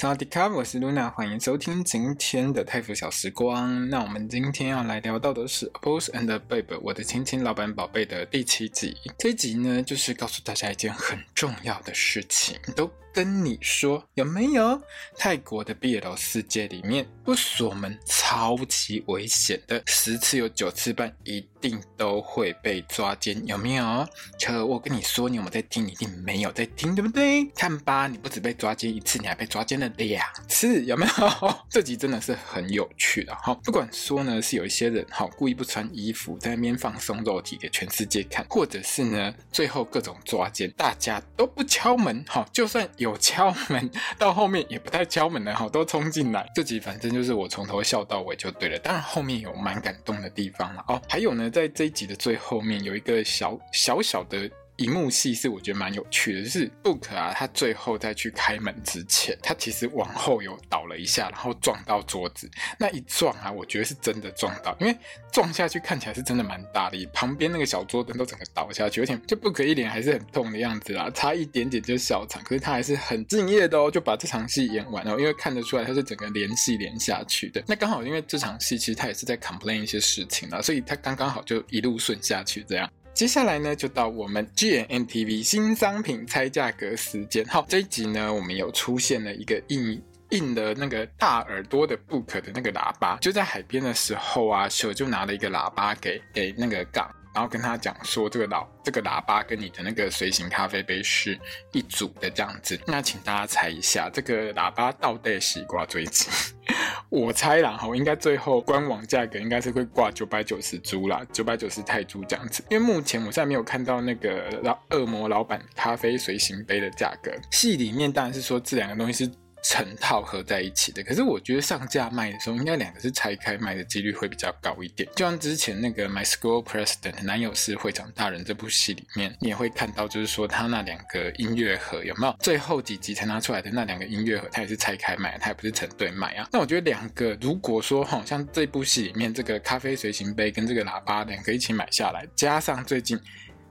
大家好，我是露娜欢迎收听今天的泰服小时光。那我们今天要来聊到的是《Boss and Babe》，我的亲亲老板宝贝的第七集。这一集呢，就是告诉大家一件很重要的事情，都跟你说有没有？泰国的 BL 世界里面不锁门超级危险的，十次有九次半一定都会被抓奸，有没有？可我跟你说，你有没有在听？你一定没有在听，对不对？看吧，你不止被抓奸一次，你还被抓奸了两次，有没有？这集真的是很有趣的哈。不管说呢，是有一些人哈故意不穿衣服在那边放松肉体给全世界看，或者是呢最后各种抓奸，大家都不敲门哈，就算。有敲门，到后面也不太敲门了哈，都冲进来。这集反正就是我从头笑到尾就对了。当然后面有蛮感动的地方了哦。还有呢，在这一集的最后面有一个小小小的。一幕戏是我觉得蛮有趣的，就是 Book 啊，他最后在去开门之前，他其实往后有倒了一下，然后撞到桌子。那一撞啊，我觉得是真的撞到，因为撞下去看起来是真的蛮大力，旁边那个小桌灯都整个倒下去，而且就 Book 一脸还是很痛的样子啦，差一点点就笑场，可是他还是很敬业的哦，就把这场戏演完了，因为看得出来他是整个连戏连下去的。那刚好因为这场戏其实他也是在 complain 一些事情啦，所以他刚刚好就一路顺下去这样。接下来呢，就到我们 G N N T V 新商品猜价格时间。好，这一集呢，我们有出现了一个印印的那个大耳朵的 Book 的那个喇叭，就在海边的时候啊，秀就拿了一个喇叭给给那个杠。然后跟他讲说，这个喇这个喇叭跟你的那个随行咖啡杯是一组的这样子。那请大家猜一下，这个喇叭到底是挂最值？我猜啦，哈，应该最后官网价格应该是会挂九百九十铢啦，九百九十泰铢这样子。因为目前我现在没有看到那个老恶魔老板咖啡随行杯的价格。戏里面当然是说这两个东西是。成套合在一起的，可是我觉得上架卖的时候，应该两个是拆开卖的几率会比较高一点。就像之前那个《My School President》男友是会长大人这部戏里面，你也会看到，就是说他那两个音乐盒有没有最后几集才拿出来的那两个音乐盒，它也是拆开卖，它也不是成对卖啊。那我觉得两个如果说好像这部戏里面这个咖啡随行杯跟这个喇叭两个一起买下来，加上最近。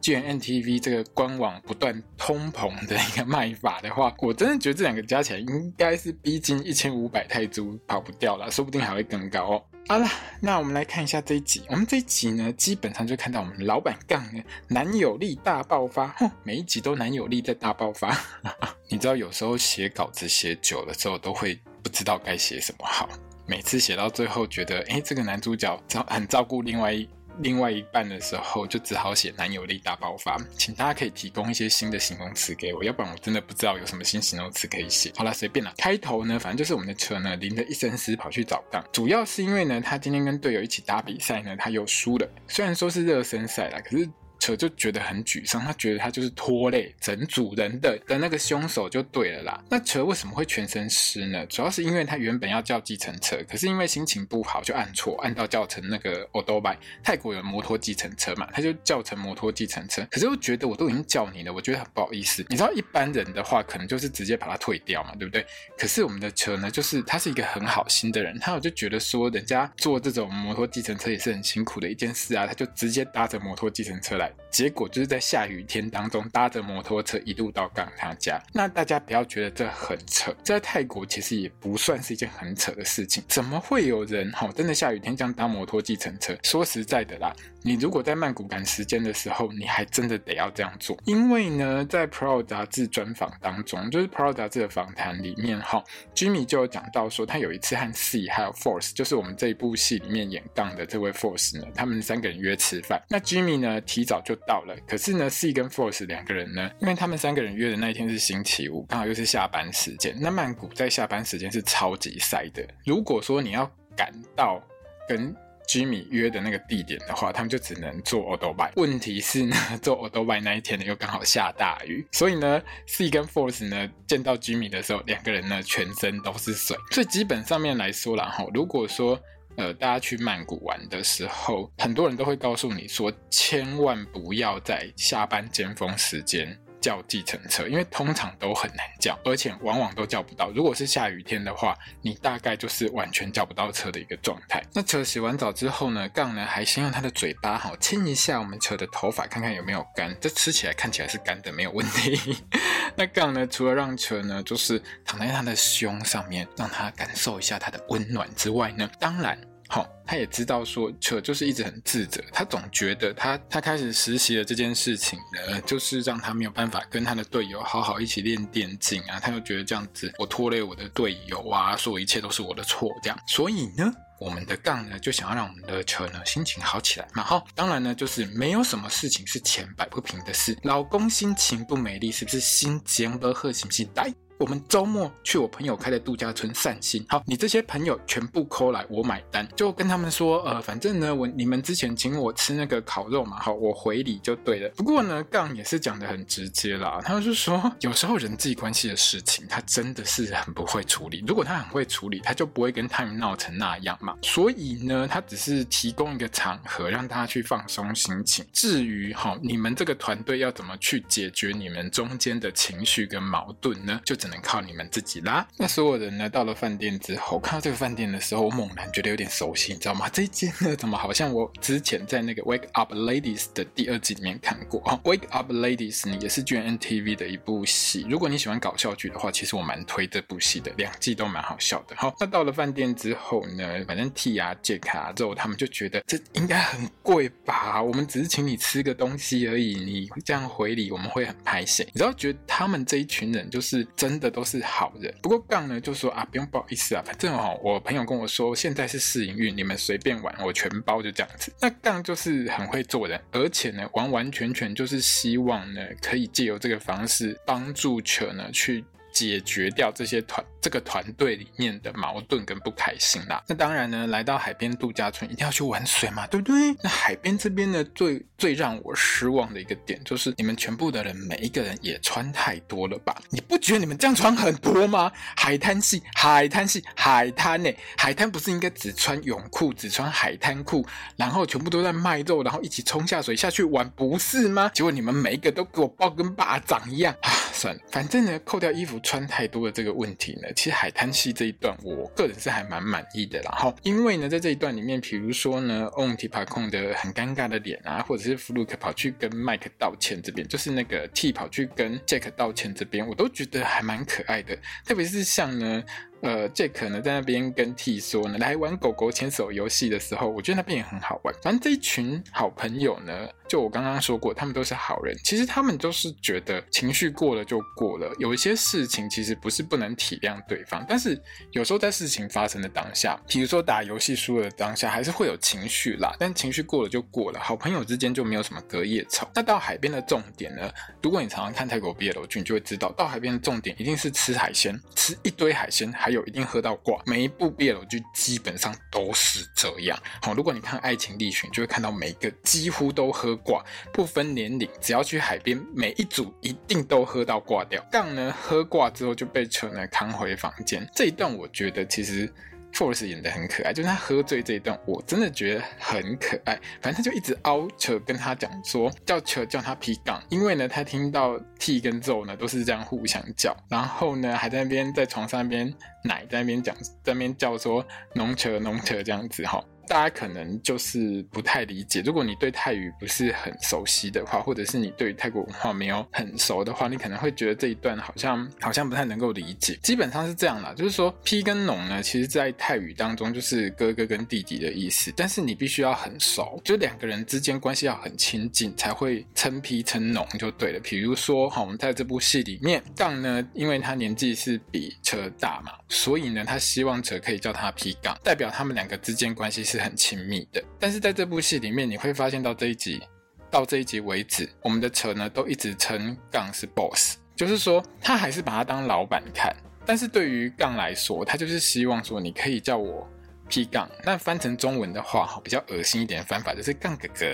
GMMTV 这个官网不断通膨的一个卖法的话，我真的觉得这两个加起来应该是逼近一千五百泰铢跑不掉了，说不定还会更高哦。好了，那我们来看一下这一集。我们这一集呢，基本上就看到我们老板杠男友力大爆发，哼，每一集都男友力在大爆发。你知道有时候写稿子写久了之后，都会不知道该写什么好。每次写到最后，觉得哎，这个男主角照很照顾另外一。另外一半的时候，就只好写男友力大爆发。请大家可以提供一些新的形容词给我，要不然我真的不知道有什么新形容词可以写。好了，随便了。开头呢，反正就是我们的车呢，淋着一身湿跑去找杠，主要是因为呢，他今天跟队友一起打比赛呢，他又输了。虽然说是热身赛啦，可是。车就觉得很沮丧，他觉得他就是拖累整组人的的那个凶手就对了啦。那车为什么会全身湿呢？主要是因为他原本要叫计程车，可是因为心情不好就按错，按到叫成那个 Otobai。泰国有摩托计程车嘛，他就叫成摩托计程车。可是我觉得我都已经叫你了，我觉得很不好意思。你知道一般人的话，可能就是直接把它退掉嘛，对不对？可是我们的车呢，就是他是一个很好心的人，他我就觉得说，人家坐这种摩托计程车也是很辛苦的一件事啊，他就直接搭着摩托计程车来。结果就是在下雨天当中搭着摩托车一路到杠他家。那大家不要觉得这很扯，在泰国其实也不算是一件很扯的事情。怎么会有人哈真的下雨天这样搭摩托计程车？说实在的啦，你如果在曼谷赶时间的时候，你还真的得要这样做。因为呢，在 Pro 杂志专访当中，就是 Pro 杂志的访谈里面哈，Jimmy 就有讲到说，他有一次和 C 还有 Force，就是我们这一部戏里面演杠的这位 Force 呢，他们三个人约吃饭。那 Jimmy 呢提早就到了，可是呢，C 跟 Force 两个人呢，因为他们三个人约的那一天是星期五，刚好又是下班时间。那曼谷在下班时间是超级塞的。如果说你要赶到跟 Jimmy 约的那个地点的话，他们就只能坐 Autobike。问题是呢，坐 Autobike 那一天呢又刚好下大雨，所以呢，C 跟 Force 呢见到 Jimmy 的时候，两个人呢全身都是水。所以基本上面来说啦，哈，如果说呃，大家去曼谷玩的时候，很多人都会告诉你说，千万不要在下班尖峰时间叫计程车，因为通常都很难叫，而且往往都叫不到。如果是下雨天的话，你大概就是完全叫不到车的一个状态。那车洗完澡之后呢，杠呢还先用他的嘴巴好亲一下我们车的头发，看看有没有干。这吃起来看起来是干的，没有问题。那杠呢，除了让车呢就是躺在他的胸上面，让他感受一下他的温暖之外呢，当然。好，他也知道说，车就是一直很自责，他总觉得他他开始实习的这件事情呢，就是让他没有办法跟他的队友好好一起练电竞啊，他又觉得这样子我拖累我的队友啊，说一切都是我的错这样，所以呢，我们的杠呢就想要让我们的车呢心情好起来嘛，好，当然呢就是没有什么事情是钱摆不平的事，老公心情不美丽，是不是心情不好，是不是呆？我们周末去我朋友开的度假村散心。好，你这些朋友全部扣来，我买单。就跟他们说，呃，反正呢，我你们之前请我吃那个烤肉嘛，好，我回礼就对了。不过呢，杠也是讲得很直接啦。他们就说，有时候人际关系的事情，他真的是很不会处理。如果他很会处理，他就不会跟他们闹成那样嘛。所以呢，他只是提供一个场合，让大家去放松心情。至于哈，你们这个团队要怎么去解决你们中间的情绪跟矛盾呢？就只能靠你们自己啦。那所有人呢，到了饭店之后，看到这个饭店的时候，我猛然觉得有点熟悉，你知道吗？这一间呢，怎么好像我之前在那个《Wake Up Ladies》的第二季里面看过？《Wake Up Ladies》呢，也是 G N T V 的一部戏。如果你喜欢搞笑剧的话，其实我蛮推这部戏的，两季都蛮好笑的。好，那到了饭店之后呢，反正 T 啊、Jack 啊之后，他们就觉得这应该很贵吧？我们只是请你吃个东西而已，你这样回礼，我们会很拍谢。你知道，觉得他们这一群人就是真的都是。好人，不过杠呢就说啊，不用不好意思啊，反正哦，我朋友跟我说现在是试营运，你们随便玩，我全包就这样子。那杠就是很会做人，而且呢，完完全全就是希望呢，可以借由这个方式帮助车呢去。解决掉这些团这个团队里面的矛盾跟不开心啦。那当然呢，来到海边度假村一定要去玩水嘛，对不对？那海边这边呢，最最让我失望的一个点就是，你们全部的人每一个人也穿太多了吧？你不觉得你们这样穿很多吗？海滩系，海滩系，海滩呢？海滩不是应该只穿泳裤，只穿海滩裤，然后全部都在卖肉，然后一起冲下水下去玩，不是吗？结果你们每一个都给我抱跟巴掌一样！算，反正呢，扣掉衣服。穿太多的这个问题呢，其实海滩戏这一段，我个人是还蛮满意的。然后，因为呢，在这一段里面，比如说呢，On T 帕控的很尴尬的脸啊，或者是 Fluke 跑去跟 Mike 道歉这边，就是那个 T 跑去跟 Jack 道歉这边，我都觉得还蛮可爱的。特别是像呢。呃，Jack 呢在那边跟 T 说呢，来玩狗狗牵手游戏的时候，我觉得那边也很好玩。反正这一群好朋友呢，就我刚刚说过，他们都是好人。其实他们都是觉得情绪过了就过了，有一些事情其实不是不能体谅对方，但是有时候在事情发生的当下，比如说打游戏输了当下，还是会有情绪啦。但情绪过了就过了，好朋友之间就没有什么隔夜仇。那到海边的重点呢？如果你常常看泰国 BL 剧，你就会知道，到海边的重点一定是吃海鲜，吃一堆海鲜，还有一定喝到挂，每一部毕业楼剧基本上都是这样。好，如果你看《爱情力学》，就会看到每一个几乎都喝挂，不分年龄，只要去海边，每一组一定都喝到挂掉。杠呢，喝挂之后就被车呢扛回房间。这一段我觉得其实。Force 演得很可爱，就是他喝醉这一段，我真的觉得很可爱。反正他就一直凹扯跟他讲说，叫扯叫他 P 杠，因为呢，他听到 T 跟 Z 呢都是这样互相叫，然后呢还在那边在床上那边奶在那边讲，在那边叫说农扯农扯这样子哈。大家可能就是不太理解，如果你对泰语不是很熟悉的话，或者是你对泰国文化没有很熟的话，你可能会觉得这一段好像好像不太能够理解。基本上是这样啦，就是说 P 跟农呢，其实在泰语当中就是哥哥跟弟弟的意思，但是你必须要很熟，就两个人之间关系要很亲近，才会称 P 称农就对了。比如说，哈，我们在这部戏里面，杠呢，因为他年纪是比车大嘛，所以呢，他希望车可以叫他 P 杠，代表他们两个之间关系是。很亲密的，但是在这部戏里面，你会发现到这一集到这一集为止，我们的车呢都一直称杠是 boss，就是说他还是把他当老板看。但是对于杠来说，他就是希望说你可以叫我 P 杠。那翻成中文的话，比较恶心一点的翻法就是杠哥哥。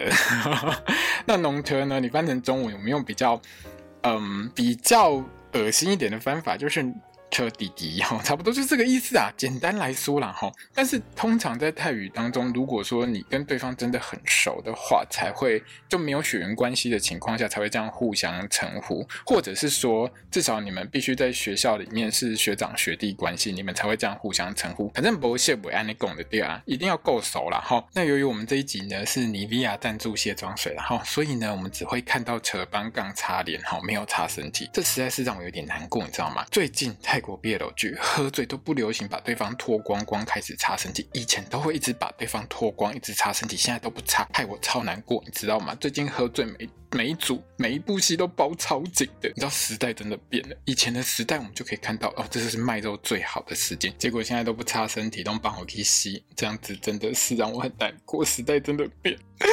那农车呢，你翻成中文有没有比较嗯比较恶心一点的翻法？就是 车弟弟哈，差不多就这个意思啊。简单来说啦哈，但是通常在泰语当中，如果说你跟对方真的很熟的话，才会就没有血缘关系的情况下，才会这样互相称呼，或者是说至少你们必须在学校里面是学长学弟关系，你们才会这样互相称呼。反正不会谢不按你拱的对啊，一定要够熟了哈。那由于我们这一集呢是尼维亚赞助卸妆水了哈，所以呢我们只会看到扯帮杠擦脸哈，没有擦身体，这实在是让我有点难过，你知道吗？最近泰。国 BL 剧喝醉都不流行把对方脱光光开始擦身体，以前都会一直把对方脱光一直擦身体，现在都不擦，害我超难过，你知道吗？最近喝醉每每一组每一部戏都包超紧的，你知道时代真的变了，以前的时代我们就可以看到哦，这就是卖肉最好的时间，结果现在都不擦身体，都帮我去洗，这样子真的是让我很难过，时代真的变。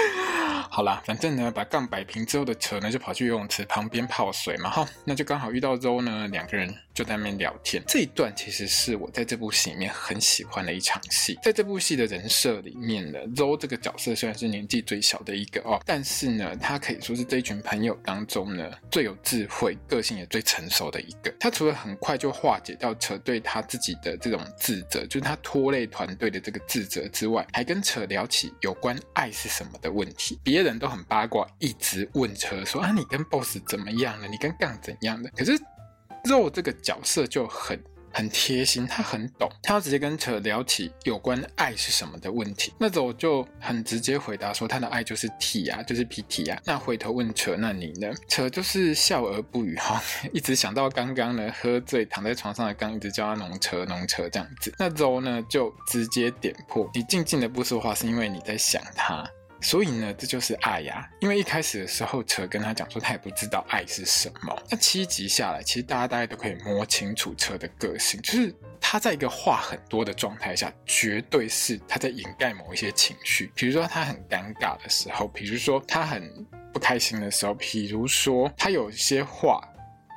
好啦，反正呢，把杠摆平之后的扯呢，就跑去游泳池旁边泡水嘛，哈，那就刚好遇到周呢，两个人就在那边聊天。这一段其实是我在这部戏里面很喜欢的一场戏。在这部戏的人设里面呢，周这个角色虽然是年纪最小的一个哦，但是呢，他可以说是这一群朋友当中呢最有智慧、个性也最成熟的一个。他除了很快就化解掉扯对他自己的这种自责，就是他拖累团队的这个自责之外，还跟扯聊起有关爱是什么的问题。别人都很八卦，一直问车说啊，你跟 boss 怎么样了？你跟杠怎样的？可是肉这个角色就很很贴心，他很懂，他直接跟车聊起有关爱是什么的问题。那种就很直接回答说，他的爱就是 T 啊，就是 PT 啊。那回头问车，那你呢？车就是笑而不语哈，一直想到刚刚呢喝醉躺在床上的刚，一直叫他农车农车这样子。那肉呢就直接点破，你静静的不说话，是因为你在想他。所以呢，这就是爱呀。因为一开始的时候，车跟他讲说，他也不知道爱是什么。那七集下来，其实大家大概都可以摸清楚车的个性，就是他在一个话很多的状态下，绝对是他在掩盖某一些情绪。比如说他很尴尬的时候，比如说他很不开心的时候，比如说他有些话。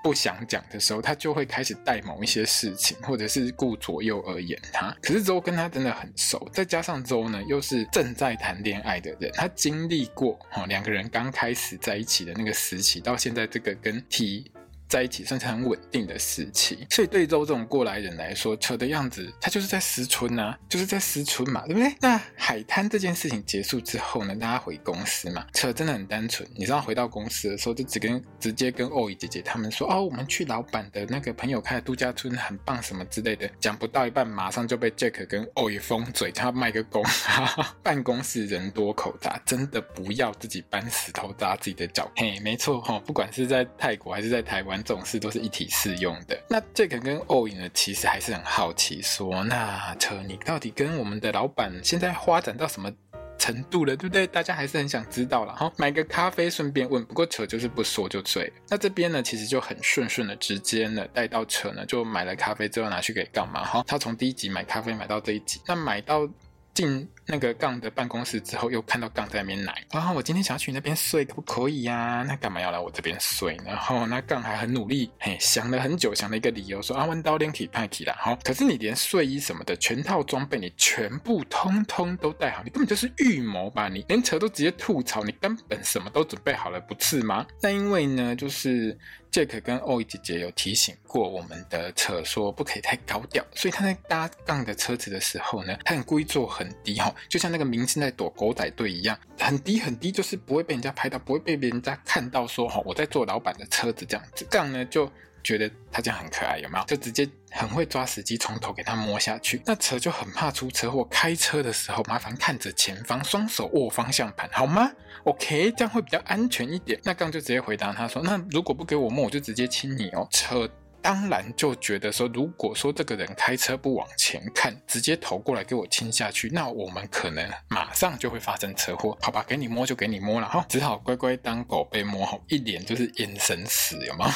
不想讲的时候，他就会开始带某一些事情，或者是顾左右而言他。可是周跟他真的很熟，再加上周呢又是正在谈恋爱的人，他经历过哦两个人刚开始在一起的那个时期，到现在这个跟 T。在一起算是很稳定的时期，所以对周这种过来人来说，扯的样子他就是在思春啊，就是在思春嘛，对不对？那海滩这件事情结束之后呢，大家回公司嘛，扯真的很单纯。你知道回到公司的时候，就只跟直接跟欧姨姐姐他们说，哦，我们去老板的那个朋友开的度假村，很棒什么之类的。讲不到一半，马上就被 Jack 跟欧姨封嘴，他卖个关。办公室人多口杂，真的不要自己搬石头砸自己的脚。嘿，没错哈，不管是在泰国还是在台湾。这种事都是一体适用的。那这个跟欧影呢，其实还是很好奇说，那车你到底跟我们的老板现在发展到什么程度了，对不对？大家还是很想知道了哈。买个咖啡顺便问，不过车就是不说就醉。那这边呢，其实就很顺顺的直接呢带到车呢，就买了咖啡之后拿去给干嘛哈？他从第一集买咖啡买到这一集，那买到。进那个杠的办公室之后，又看到杠在那边奶。然后我今天想要去你那边睡，可不可以呀、啊？那干嘛要来我这边睡？然后那杠还很努力，嘿，想了很久，想了一个理由，说啊，弯刀连体派体啦。好，可是你连睡衣什么的全套装备，你全部通通都带好，你根本就是预谋吧？你连车都直接吐槽，你根本什么都准备好了，不是吗？那因为呢，就是。杰克跟欧伊姐姐有提醒过我们的车说不可以太高调，所以他在搭杠的车子的时候呢，他很故意坐很低哈，就像那个明星在躲狗仔队一样，很低很低，就是不会被人家拍到，不会被别人家看到说哈我在坐老板的车子这样子。这样呢就觉得他这样很可爱，有没有？就直接。很会抓时机，从头给他摸下去。那车就很怕出车祸，开车的时候麻烦看着前方，双手握方向盘，好吗？OK，这样会比较安全一点。那刚就直接回答他说：“那如果不给我摸，我就直接亲你哦。”车当然就觉得说，如果说这个人开车不往前看，直接头过来给我亲下去，那我们可能马上就会发生车祸。好吧，给你摸就给你摸了哈，只好乖乖当狗被摸，好一脸就是眼神死，有吗？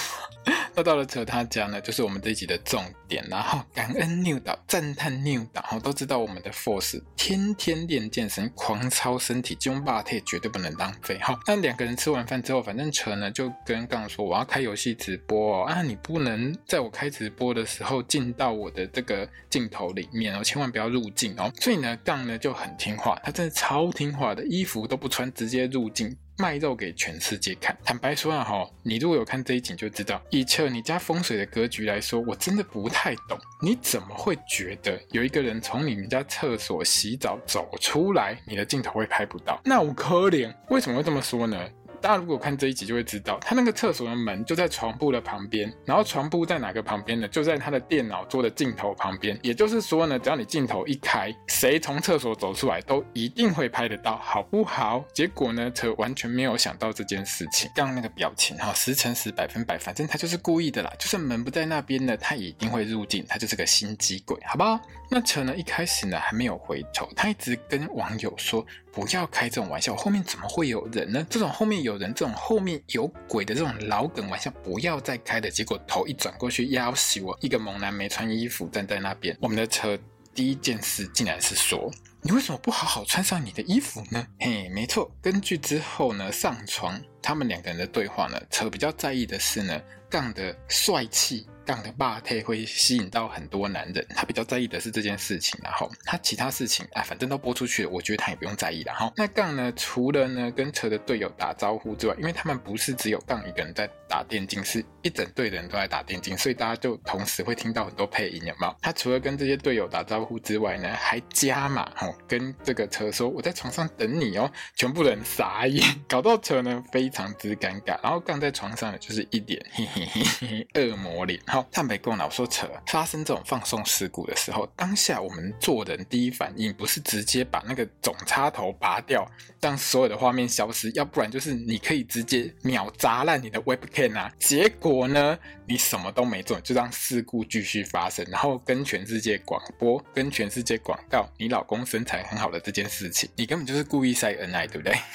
那到了车他家呢，就是我们这一集的重点，然后感恩 New 导，赞叹 New 导，然后都知道我们的 Force 天天练健身，狂操身体，金霸铁绝对不能浪费。好，那两个人吃完饭之后，反正车呢就跟杠说，我要开游戏直播哦，啊，你不能在我开直播的时候进到我的这个镜头里面哦，千万不要入镜哦。所以呢，杠呢就很听话，他真的超听话的，衣服都不穿，直接入镜。卖肉给全世界看。坦白说啊，哈，你如果有看这一集就知道，以测你家风水的格局来说，我真的不太懂。你怎么会觉得有一个人从你们家厕所洗澡走出来，你的镜头会拍不到？那我可怜，为什么会这么说呢？大家如果看这一集就会知道，他那个厕所的门就在床铺的旁边，然后床铺在哪个旁边呢？就在他的电脑桌的镜头旁边。也就是说呢，只要你镜头一开，谁从厕所走出来都一定会拍得到，好不好？结果呢，车完全没有想到这件事情。刚那个表情哈，十乘十百分百，反正他就是故意的啦。就算门不在那边呢，他一定会入镜，他就是个心机鬼，好不好？那车呢，一开始呢还没有回头，他一直跟网友说。不要开这种玩笑，后面怎么会有人呢？这种后面有人，这种后面有鬼的这种老梗玩笑，不要再开的。结果头一转过去，要死我！一个猛男没穿衣服站在那边。我们的车第一件事竟然是说：“你为什么不好好穿上你的衣服呢？”嘿，没错。根据之后呢上床，他们两个人的对话呢，车比较在意的是呢，杠的帅气。杠的霸体会吸引到很多男人，他比较在意的是这件事情，然后他其他事情啊，反正都播出去了，我觉得他也不用在意了哈。那杠呢，除了呢跟车的队友打招呼之外，因为他们不是只有杠一个人在打电竞，是一整队的人都在打电竞，所以大家就同时会听到很多配音，有没有？他除了跟这些队友打招呼之外呢，还加码哈，跟这个车说我在床上等你哦，全部人傻眼，搞到车呢非常之尴尬，然后杠在床上呢就是一脸 嘿嘿嘿嘿恶魔脸哈。他没跟我老说扯，发生这种放送事故的时候，当下我们做人第一反应不是直接把那个总插头拔掉，让所有的画面消失，要不然就是你可以直接秒砸烂你的 webcam 啊。结果呢，你什么都没做，就让事故继续发生，然后跟全世界广播，跟全世界广告你老公身材很好的这件事情，你根本就是故意晒恩爱，对不对？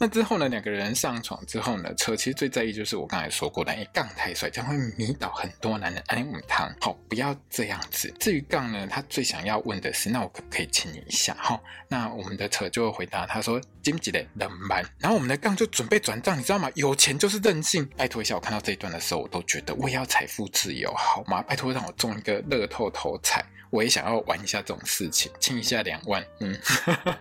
那之后呢，两个人上床之后呢，车其实最在意就是我刚才说过的，哎，杠太帅，将会迷倒很多男人。哎，我们谈，好，不要这样子。至于杠呢，他最想要问的是，那我可不可以亲你一下？哈，那我们的车就会回答他说，经济的冷门。然后我们的杠就准备转账，你知道吗？有钱就是任性。拜托一下，我看到这一段的时候，我都觉得我也要财富自由，好吗？拜托让我中一个乐透头彩，我也想要玩一下这种事情，亲一下两万，嗯。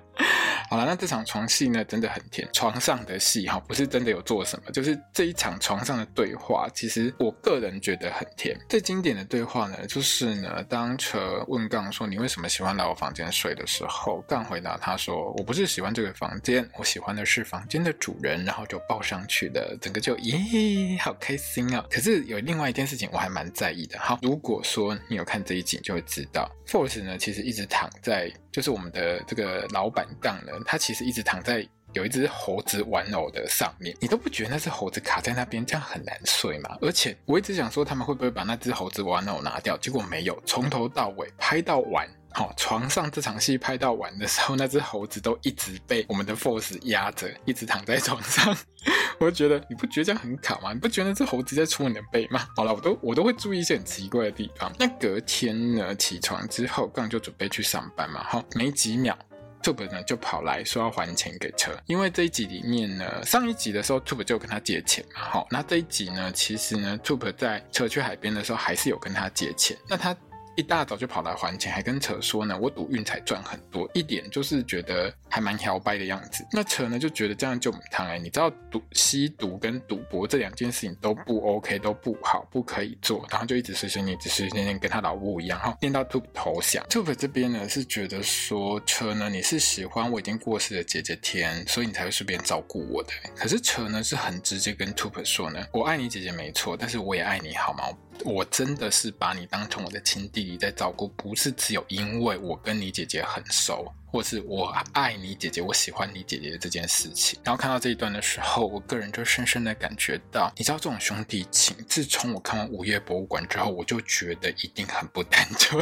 好了，那这场床戏呢，真的很甜。床上的戏哈，不是真的有做什么，就是这一场床上的对话，其实我个人觉得很甜。最经典的对话呢，就是呢，当车问杠说你为什么喜欢来我房间睡的时候，杠回答他说我不是喜欢这个房间，我喜欢的是房间的主人，然后就抱上去了，整个就咦，好开心啊！可是有另外一件事情我还蛮在意的哈，如果说你有看这一集，就会知道 Force 呢其实一直躺在。就是我们的这个老板杠呢，他其实一直躺在有一只猴子玩偶的上面，你都不觉得那只猴子卡在那边，这样很难睡吗？而且我一直想说他们会不会把那只猴子玩偶拿掉，结果没有，从头到尾拍到完，好，床上这场戏拍到完的时候，那只猴子都一直被我们的 Force 压着，一直躺在床上。我就觉得你不觉得这样很卡吗？你不觉得这猴子在戳你的背吗？好了，我都我都会注意一些很奇怪的地方。那隔天呢，起床之后，杠就准备去上班嘛。好，没几秒，Tube 呢就跑来说要还钱给车，因为这一集里面呢，上一集的时候 Tube 就跟他借钱嘛。好，那这一集呢，其实呢，Tube 在车去海边的时候还是有跟他借钱。那他。一大早就跑来还钱，还跟车说呢，我赌运彩赚很多，一点就是觉得还蛮摇摆的样子。那车呢就觉得这样就很烫哎，你知道赌吸毒跟赌博这两件事情都不 OK，都不好，不可以做。然后就一直碎碎念，只是念念跟他老母一样哈，念到 Tube 投降。t u b 这边呢是觉得说车呢你是喜欢我已经过世的姐姐天，所以你才会顺便照顾我的。可是车呢是很直接跟 t u b 说呢，我爱你姐姐没错，但是我也爱你好吗？我真的是把你当成我的亲弟弟在照顾，不是只有因为我跟你姐姐很熟，或是我爱你姐姐，我喜欢你姐姐这件事情。然后看到这一段的时候，我个人就深深的感觉到，你知道这种兄弟情，自从我看完《午夜博物馆》之后，我就觉得一定很不单纯。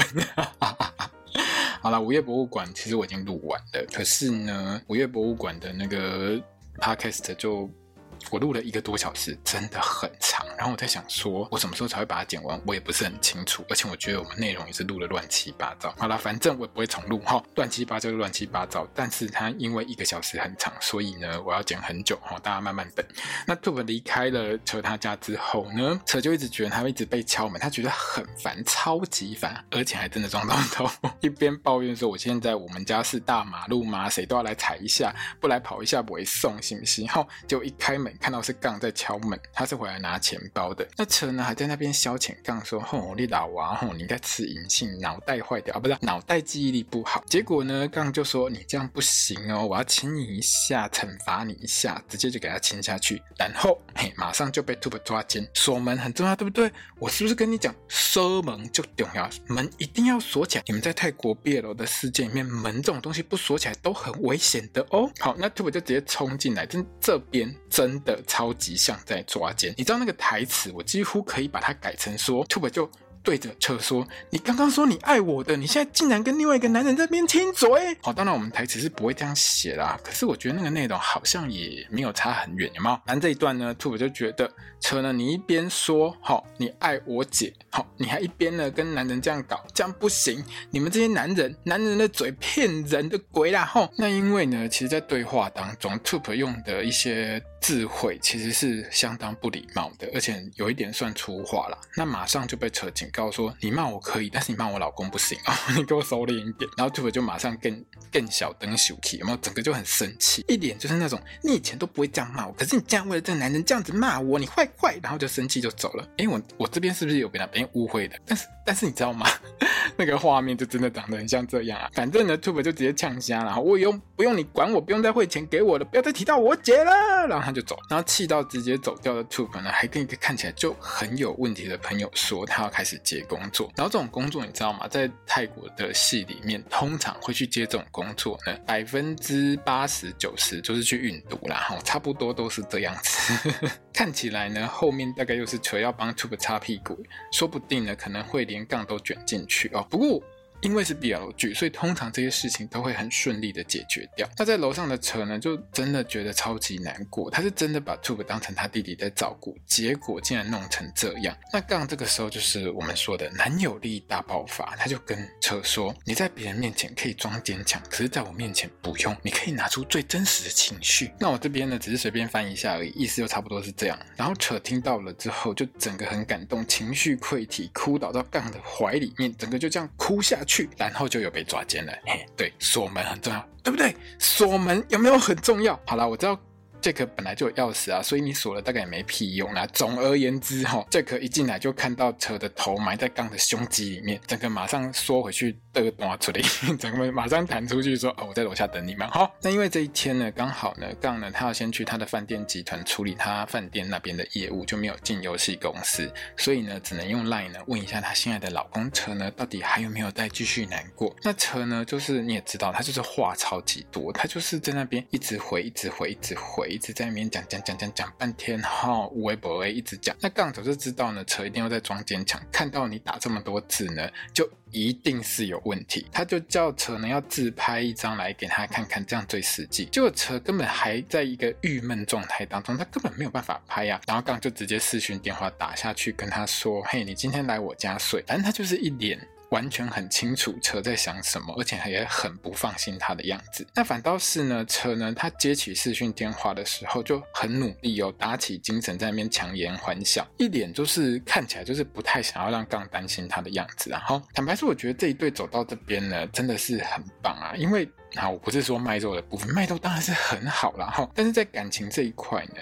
好了，《午夜博物馆》其实我已经录完了，可是呢，《午夜博物馆》的那个 podcast 就。我录了一个多小时，真的很长。然后我在想说，我什么时候才会把它剪完？我也不是很清楚。而且我觉得我们内容也是录的乱七八糟。好了，反正我也不会重录哈，乱七八糟就乱七八糟。但是它因为一个小时很长，所以呢，我要剪很久哈，大家慢慢等。那 Tube 离开了车他家之后呢，车就一直觉得他一直被敲门，他觉得很烦，超级烦，而且还真的撞到头，一边抱怨说：“我现在我们家是大马路吗？谁都要来踩一下，不来跑一下不会送，行不行？” 后就一开门看到是杠在敲门，他是回来拿钱包的。那车呢还在那边消遣杠说：“吼，你老娃吼，你应该吃银杏，脑袋坏掉啊，不是脑袋记忆力不好。”结果呢，杠就说：“你这样不行哦，我要亲你一下，惩罚你一下，直接就给他亲下去。”然后嘿，马上就被 Tube 抓奸。锁门很重要，对不对？我是不是跟你讲，锁门就重要，门一定要锁起来。你们在泰国 BL 的世界里面，门这种东西不锁起来都很危险的哦。好，那 Tube 就直接冲进来，真这边真的超级像在抓奸。你知道那个台词，我几乎可以把它改成说，Tube 就。对着车说：“你刚刚说你爱我的，你现在竟然跟另外一个男人在边亲嘴。”好，当然我们台词是不会这样写啦。可是我觉得那个内容好像也没有差很远，有没有？反正这一段呢，Tube 就觉得车呢，你一边说好你爱我姐，好，你还一边呢跟男人这样搞，这样不行。你们这些男人，男人的嘴骗人的鬼啦！吼，那因为呢，其实，在对话当中，Tube 用的一些。智慧其实是相当不礼貌的，而且有一点算粗话了。那马上就被车警告说：“你骂我可以，但是你骂我老公不行啊！你给我收敛一点。”然后 Tube 就马上更更小灯小气，有没有？整个就很生气，一脸就是那种你以前都不会这样骂我，可是你竟然为了这个男人这样子骂我，你坏坏，然后就生气就走了。哎，我我这边是不是有被他被误会的？但是但是你知道吗？那个画面就真的长得很像这样啊。反正呢，Tube 就直接呛瞎了，我用不用你管我，不用再汇钱给我了，不要再提到我姐了。然后他就走。然后气到直接走掉的 Tube 呢，还跟一个看起来就很有问题的朋友说，他要开始接工作。然后这种工作你知道吗？在泰国的戏里面，通常会去接这种工作呢，百分之八十九十就是去运毒啦，哈，差不多都是这样子。看起来呢，后面大概又是锤要帮 Tube 擦屁股，说不定呢，可能会连杠都卷进去哦。不过。因为是 BL 剧，所以通常这些事情都会很顺利的解决掉。那在楼上的车呢，就真的觉得超级难过。他是真的把 Tube 当成他弟弟在照顾，结果竟然弄成这样。那杠这个时候就是我们说的男友力大爆发，他就跟车说：“你在别人面前可以装坚强，可是在我面前不用，你可以拿出最真实的情绪。”那我这边呢，只是随便翻一下而已，意思就差不多是这样。然后车听到了之后，就整个很感动，情绪溃堤，哭倒到杠的怀里面，整个就这样哭下去。然后就有被抓奸了。嘿，对，锁门很重要，对不对？锁门有没有很重要？好了，我知道。杰克本来就有钥匙啊，所以你锁了大概也没屁用啦。总而言之，哈，杰克一进来就看到车的头埋在杠的胸肌里面，整个马上缩回去，的拿出来，整个马上弹出去说：“哦，我在楼下等你们。”好，那因为这一天呢，刚好呢，杠呢，他要先去他的饭店集团处理他饭店那边的业务，就没有进游戏公司，所以呢，只能用 Line 呢问一下他心爱的老公车呢，到底还有没有再继续难过？那车呢，就是你也知道，他就是话超级多，他就是在那边一直回，一直回，一直回。一直在那边讲讲讲讲讲半天，哈，无微不微一直讲。那杠早就知道呢，车一定要在装坚强。看到你打这么多字呢，就一定是有问题。他就叫车呢要自拍一张来给他看看，这样最实际。结果车根本还在一个郁闷状态当中，他根本没有办法拍呀、啊。然后杠就直接视讯电话打下去跟他说：“嘿，你今天来我家睡。”反正他就是一脸。完全很清楚车在想什么，而且也很不放心他的样子。那反倒是呢，车呢，他接起视讯电话的时候就很努力哦，打起精神在那边强颜欢笑，一脸就是看起来就是不太想要让杠担心他的样子。然后坦白说，我觉得这一对走到这边呢，真的是很棒啊。因为啊，我不是说卖肉的部分，卖肉当然是很好啦，哈，但是在感情这一块呢。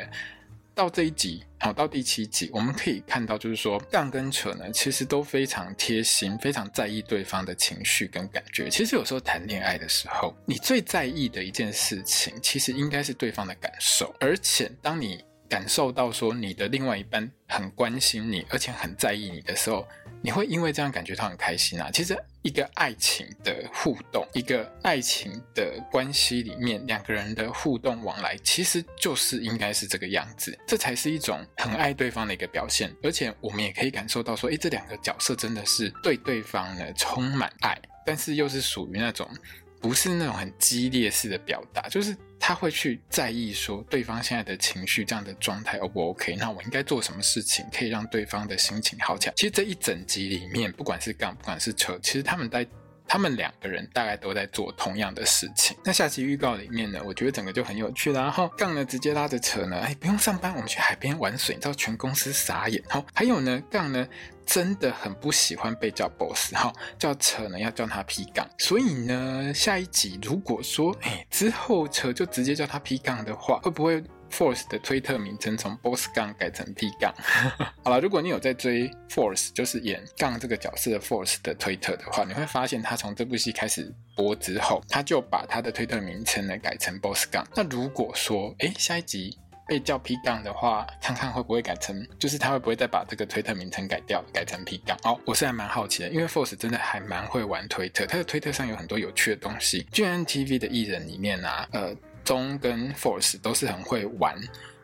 到这一集，好，到第七集，我们可以看到，就是说，杠跟扯呢，其实都非常贴心，非常在意对方的情绪跟感觉。其实有时候谈恋爱的时候，你最在意的一件事情，其实应该是对方的感受。而且，当你感受到说你的另外一半很关心你，而且很在意你的时候，你会因为这样感觉到很开心啊。其实。一个爱情的互动，一个爱情的关系里面，两个人的互动往来，其实就是应该是这个样子，这才是一种很爱对方的一个表现。而且我们也可以感受到说，诶，这两个角色真的是对对方呢充满爱，但是又是属于那种。不是那种很激烈式的表达，就是他会去在意说对方现在的情绪这样的状态 O 不 OK？那我应该做什么事情可以让对方的心情好起来？其实这一整集里面，不管是杠，不管是扯，其实他们在。他们两个人大概都在做同样的事情。那下期预告里面呢，我觉得整个就很有趣了。然后杠呢直接拉着扯呢，哎，不用上班，我们去海边玩水，你知道全公司傻眼。然后还有呢，杠呢真的很不喜欢被叫 boss，哈，叫扯呢要叫他 P 杠。所以呢，下一集如果说哎之后扯就直接叫他 P 杠的话，会不会？Force 的推特名称从 Boss 杠改成 P 杠。好了，如果你有在追 Force，就是演杠这个角色的 Force 的推特的话，你会发现他从这部戏开始播之后，他就把他的推特名称呢改成 Boss 杠。那如果说，哎，下一集被叫 P 杠的话，看看会不会改成，就是他会不会再把这个推特名称改掉，改成 P 杠？哦，我是还蛮好奇的，因为 Force 真的还蛮会玩推特，他的推特上有很多有趣的东西。GMMTV 的艺人里面啊，呃。中跟 Force 都是很会玩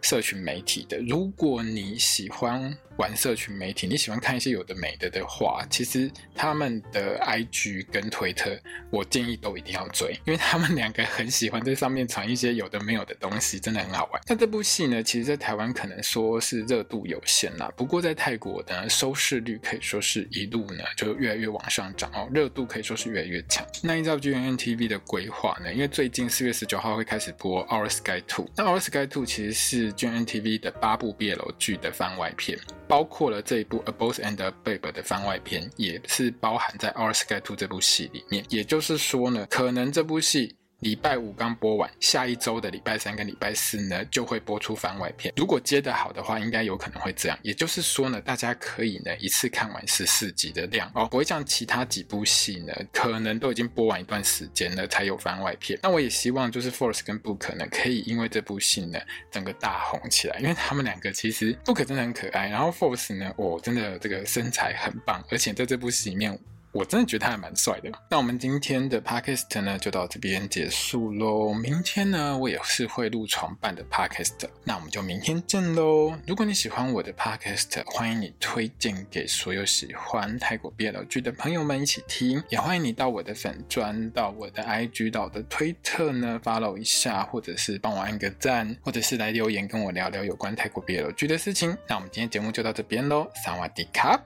社群媒体的。如果你喜欢，玩社群媒体，你喜欢看一些有的没的的话，其实他们的 IG 跟推特，我建议都一定要追，因为他们两个很喜欢在上面传一些有的没有的东西，真的很好玩。那这部戏呢，其实在台湾可能说是热度有限啦，不过在泰国的收视率可以说是一路呢就越来越往上涨哦，热度可以说是越来越强。那依照 GNTV 的规划呢，因为最近四月十九号会开始播《Our Sky Two》，那《Our Sky Two》其实是 GNTV 的八部 BL 剧的番外篇。包括了这一部《A Boss and a Babe》的番外篇，也是包含在《Our Sky Two》这部戏里面。也就是说呢，可能这部戏。礼拜五刚播完，下一周的礼拜三跟礼拜四呢，就会播出番外篇。如果接得好的话，应该有可能会这样。也就是说呢，大家可以呢一次看完十四集的量哦，不会像其他几部戏呢，可能都已经播完一段时间了才有番外篇。那我也希望就是 Force 跟 Book 呢，可以因为这部戏呢，整个大红起来，因为他们两个其实 Book 真的很可爱，然后 Force 呢，哦，真的这个身材很棒，而且在这部戏里面。我真的觉得他还蛮帅的。那我们今天的 podcast 呢，就到这边结束喽。明天呢，我也是会录床伴的 podcast。那我们就明天见喽。如果你喜欢我的 podcast，欢迎你推荐给所有喜欢泰国 BL 剧的朋友们一起听。也欢迎你到我的粉专、到我的 IG、到我的推特呢 follow 一下，或者是帮我按个赞，或者是来留言跟我聊聊有关泰国 BL 剧的事情。那我们今天节目就到这边喽，萨瓦迪卡。